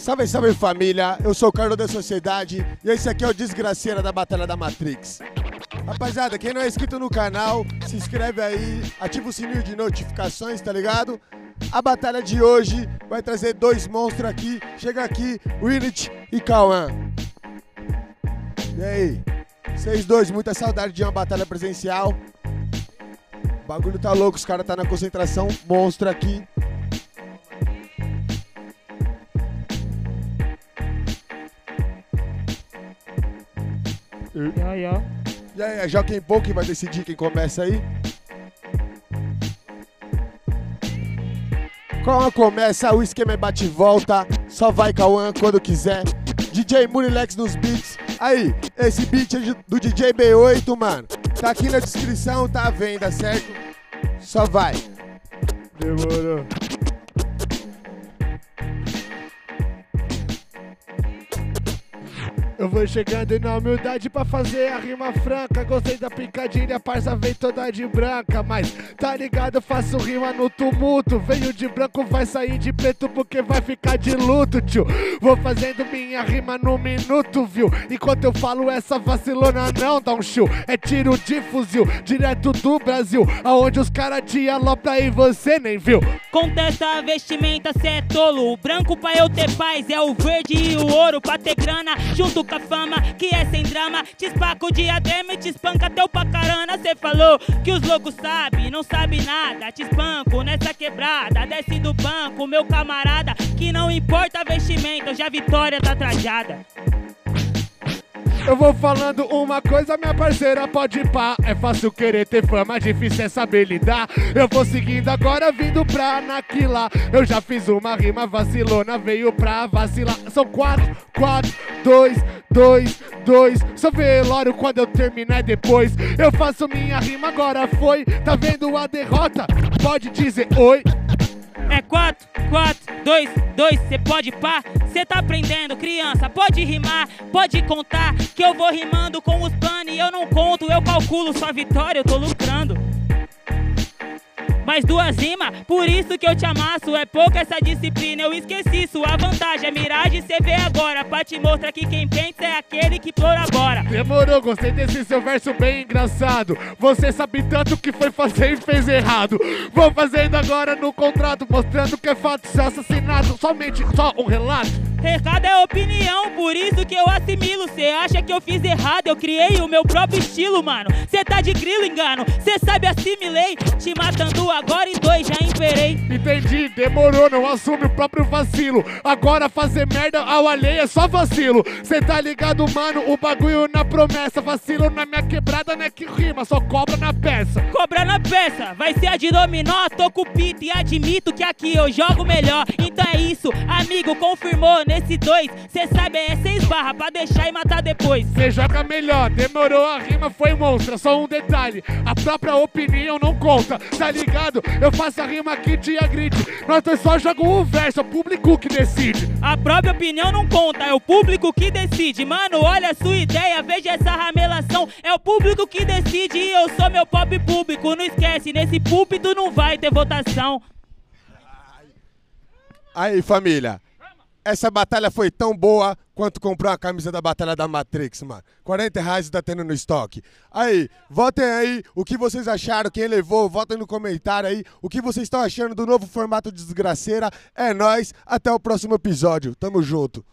Salve, salve família, eu sou o Carlos da Sociedade e esse aqui é o Desgraceira da Batalha da Matrix. Rapaziada, quem não é inscrito no canal, se inscreve aí, ativa o sininho de notificações, tá ligado? A batalha de hoje vai trazer dois monstros aqui. Chega aqui, Willit e Cauã. E aí? Vocês dois, muita saudade de uma batalha presencial. O bagulho tá louco, os caras tá na concentração monstro aqui. E aí, é Joaquim Pou que vai decidir quem começa aí? Cauã começa, o esquema é bate e volta, só vai Cauã quando quiser. DJ Munilex nos beats. Aí, esse beat é do DJ B8, mano. Tá aqui na descrição, tá à venda, certo? Só vai. Demorou. Eu vou chegando na humildade pra fazer a rima franca. Gostei da picadilha, parça vem toda de branca. Mas tá ligado, faço rima no tumulto. Veio de branco, vai sair de preto porque vai ficar de luto, tio. Vou fazendo minha rima no minuto, viu? Enquanto eu falo essa vacilona, não dá um show. É tiro de fuzil, direto do Brasil. Aonde os caras te alopram e você nem viu. Contesta a vestimenta, cê é tolo. O branco pra eu ter paz é o verde e o ouro pra ter grana. Junto com a fama, que é sem drama. Te espaca o diadema e te espanca teu pacarana. Cê falou que os loucos sabem, não sabe nada. Te espanco nessa quebrada, desce do banco, meu camarada. Que não importa vestimenta, hoje a vitória tá trajada. Eu vou falando uma coisa, minha parceira, pode pá. É fácil querer ter fama, difícil é saber lidar. Eu vou seguindo agora, vindo pra anaquilar. Eu já fiz uma rima vacilona, veio pra vacilar. São quatro, quatro, dois, dois, dois. Sou velório quando eu terminar depois. Eu faço minha rima, agora foi. Tá vendo a derrota? Pode dizer oi. É 4, 4, 2, 2, cê pode pá, cê tá aprendendo, criança, pode rimar, pode contar, que eu vou rimando com os planos e eu não conto, eu calculo sua vitória, eu tô lucrando. Mais duas rimas, por isso que eu te amasso. É pouca essa disciplina, eu esqueci. Sua vantagem é miragem, cê vê agora. Pra te mostrar que quem pensa é aquele que agora. Demorou, gostei desse seu verso bem engraçado. Você sabe tanto que foi fazer e fez errado. Vou fazendo agora no contrato, mostrando que é fato seu assassinato. Somente só um relato. Recado é opinião, por isso que eu assimilo. Cê acha que eu fiz errado, eu criei o meu próprio estilo, mano. Cê tá de grilo, engano, cê sabe assimilei. Te matando agora em dois, já imperei. Entendi, demorou, não assume o próprio vacilo. Agora fazer merda ao alheio é só vacilo. Cê tá ligado, mano, o bagulho na promessa. Vacilo na minha quebrada, né? Que rima, só cobra na peça. Cobra na peça, vai ser a de dominó. Tô com pito e admito que aqui eu jogo melhor. Então é isso, amigo, confirmou nesse dois. Cê sabe, é seis barra pra deixar e matar depois. Cê joga melhor, demorou, a rima foi monstra. Só um detalhe, a própria opinião não conta, tá ligado? Eu faço a rima aqui te agride. Nós dois só jogamos um verso, é o público que decide. A própria opinião não conta, é o público que decide. Mano, olha a sua ideia, veja essa ramelação. É o público que decide e eu sou meu pop público. Não esquece, nesse púlpito não vai ter votação. Aí, família. Essa batalha foi tão boa quanto comprar uma camisa da Batalha da Matrix, mano. 40 reais tá tendo no estoque. Aí, votem aí o que vocês acharam, quem levou, votem no comentário aí o que vocês estão achando do novo formato de desgraceira. É nós, até o próximo episódio. Tamo junto.